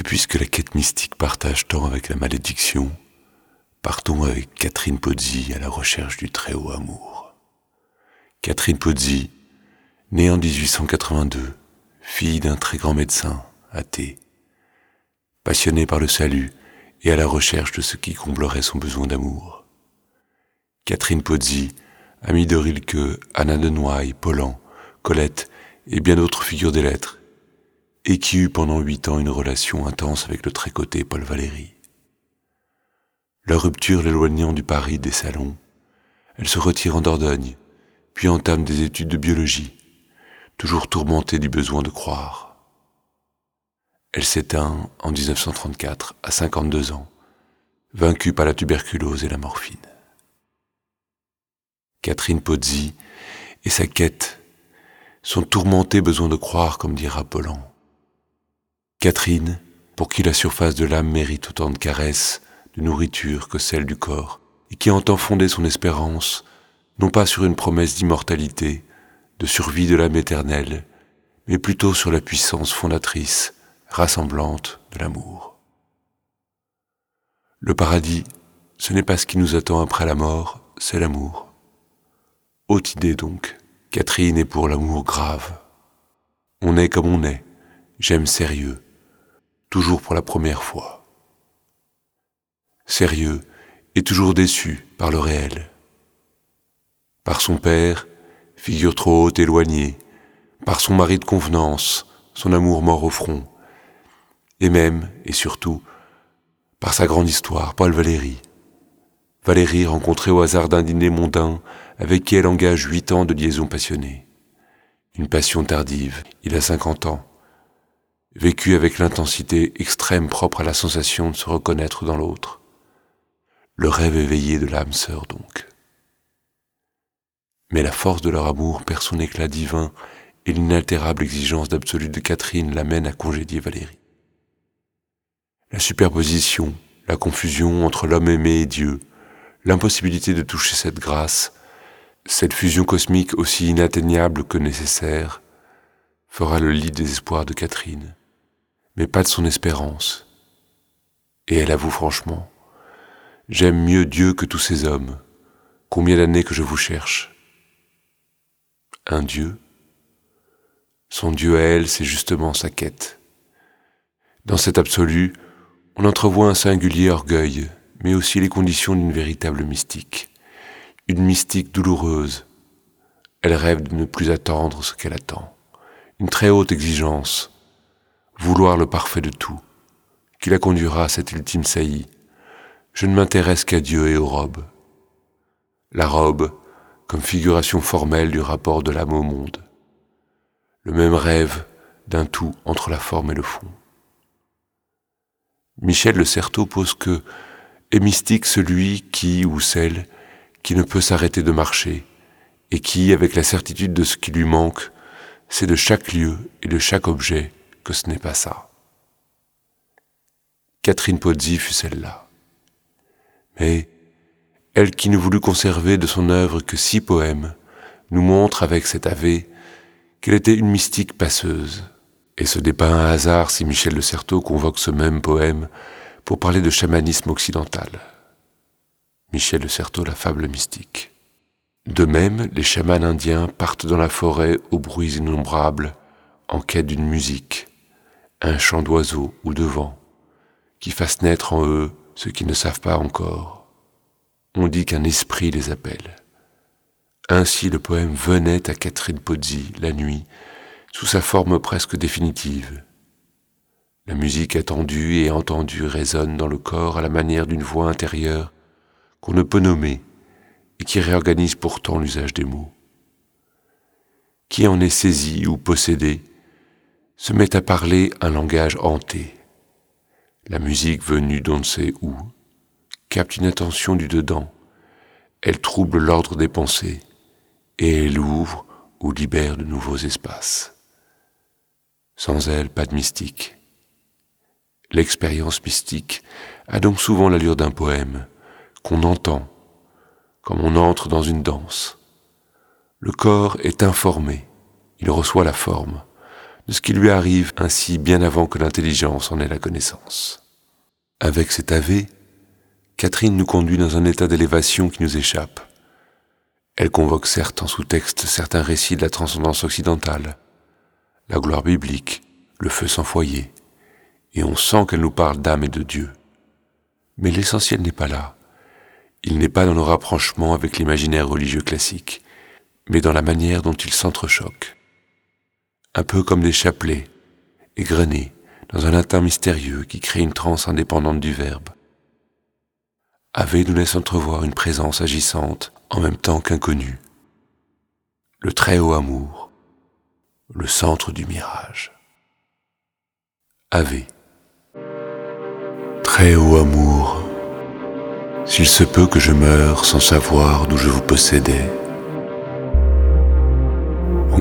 Et puisque la quête mystique partage tant avec la malédiction, partons avec Catherine Pozzi à la recherche du très haut amour. Catherine Pozzi, née en 1882, fille d'un très grand médecin, athée, passionnée par le salut et à la recherche de ce qui comblerait son besoin d'amour. Catherine Pozzi, amie de Rilke, Anna de Noailles, Paulan, Colette et bien d'autres figures des lettres, et qui eut pendant huit ans une relation intense avec le trécoté Paul Valéry. Leur rupture l'éloignant du Paris des salons, elle se retire en Dordogne, puis entame des études de biologie, toujours tourmentée du besoin de croire. Elle s'éteint en 1934 à 52 ans, vaincue par la tuberculose et la morphine. Catherine Pozzi et sa quête sont tourmentés besoin de croire, comme dira Paulan. Catherine, pour qui la surface de l'âme mérite autant de caresses, de nourriture que celle du corps, et qui entend fonder son espérance, non pas sur une promesse d'immortalité, de survie de l'âme éternelle, mais plutôt sur la puissance fondatrice, rassemblante de l'amour. Le paradis, ce n'est pas ce qui nous attend après la mort, c'est l'amour. Haute idée donc, Catherine est pour l'amour grave. On est comme on est, j'aime sérieux, toujours pour la première fois. Sérieux et toujours déçu par le réel. Par son père, figure trop haute éloignée, par son mari de convenance, son amour mort au front, et même, et surtout, par sa grande histoire, Paul Valéry. Valérie rencontrée au hasard d'un dîner mondain, avec qui elle engage huit ans de liaison passionnée. Une passion tardive, il a cinquante ans, vécu avec l'intensité extrême propre à la sensation de se reconnaître dans l'autre. Le rêve éveillé de l'âme sœur donc. Mais la force de leur amour perd son éclat divin et l'inaltérable exigence d'absolu de Catherine l'amène à congédier Valérie. La superposition, la confusion entre l'homme aimé et Dieu, l'impossibilité de toucher cette grâce, cette fusion cosmique aussi inatteignable que nécessaire, fera le lit des espoirs de Catherine mais pas de son espérance. Et elle avoue franchement, J'aime mieux Dieu que tous ces hommes. Combien d'années que je vous cherche? Un Dieu? Son Dieu à elle, c'est justement sa quête. Dans cet absolu, on entrevoit un singulier orgueil, mais aussi les conditions d'une véritable mystique. Une mystique douloureuse. Elle rêve de ne plus attendre ce qu'elle attend. Une très haute exigence, vouloir le parfait de tout, qui la conduira à cette ultime saillie. Je ne m'intéresse qu'à Dieu et aux robes. La robe comme figuration formelle du rapport de l'âme au monde. Le même rêve d'un tout entre la forme et le fond. Michel Le Certeau pose que est mystique celui qui ou celle qui ne peut s'arrêter de marcher et qui, avec la certitude de ce qui lui manque, sait de chaque lieu et de chaque objet que ce n'est pas ça. Catherine Pozzi fut celle-là. Mais elle qui ne voulut conserver de son œuvre que six poèmes, nous montre avec cet ave qu'elle était une mystique passeuse. Et ce n'est pas un hasard si Michel de Certeau convoque ce même poème pour parler de chamanisme occidental. Michel de Certeau, la fable mystique. De même, les chamans indiens partent dans la forêt aux bruits innombrables en quête d'une musique, un chant d'oiseau ou de vent, qui fasse naître en eux ce qu'ils ne savent pas encore. On dit qu'un esprit les appelle. Ainsi le poème venait à Catherine Pozzi la nuit, sous sa forme presque définitive. La musique attendue et entendue résonne dans le corps à la manière d'une voix intérieure qu'on ne peut nommer et qui réorganise pourtant l'usage des mots. Qui en est saisi ou possédé se met à parler un langage hanté. La musique venue d'on ne sait où capte une attention du dedans. Elle trouble l'ordre des pensées et elle ouvre ou libère de nouveaux espaces. Sans elle, pas de mystique. L'expérience mystique a donc souvent l'allure d'un poème qu'on entend comme on entre dans une danse. Le corps est informé, il reçoit la forme ce qui lui arrive ainsi bien avant que l'intelligence en ait la connaissance. Avec cet ave, Catherine nous conduit dans un état d'élévation qui nous échappe. Elle convoque certes en sous-texte certains récits de la transcendance occidentale, la gloire biblique, le feu sans foyer, et on sent qu'elle nous parle d'âme et de Dieu. Mais l'essentiel n'est pas là. Il n'est pas dans le rapprochement avec l'imaginaire religieux classique, mais dans la manière dont il s'entrechoque. Un peu comme des chapelets, égrenés, dans un latin mystérieux qui crée une transe indépendante du verbe. Ave nous laisse entrevoir une présence agissante en même temps qu'inconnue. Le très haut amour, le centre du mirage. Ave. Très haut amour, s'il se peut que je meure sans savoir d'où je vous possédais,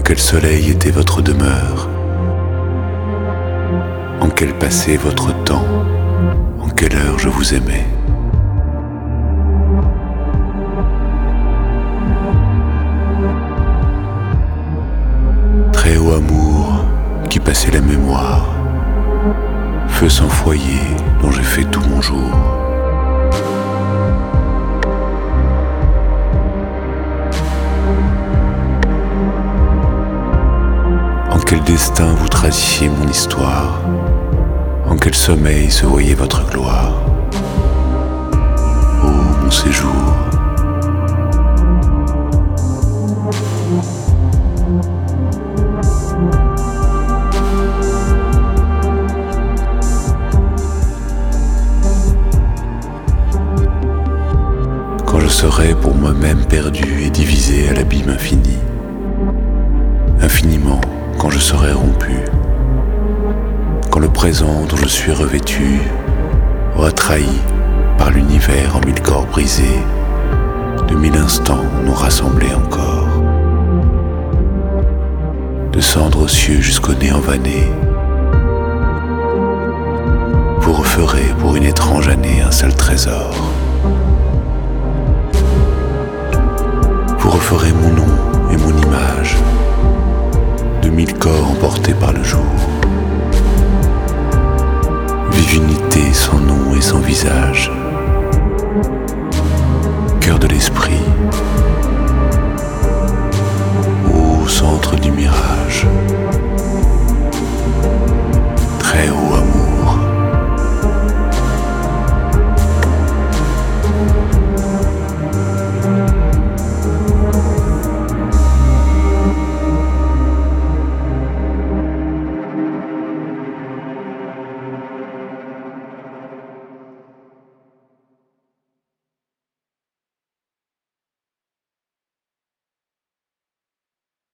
quel soleil était votre demeure, en quel passé votre temps, en quelle heure je vous aimais. Très haut amour qui passait la mémoire, feu sans foyer dont j'ai fait tout mon jour. Quel destin vous traciez mon histoire, en quel sommeil se voyait votre gloire. Ô mon séjour, serai pour moi-même perdu et divisé à l'abîme infini. Infiniment quand je serai rompu. Quand le présent dont je suis revêtu aura trahi par l'univers en mille corps brisés, de mille instants nous rassembler encore. De cendres aux cieux jusqu'au nez envané, vous referez pour une étrange année un seul trésor. vous referez mon nom visage, cœur de l'esprit, au centre du mirage.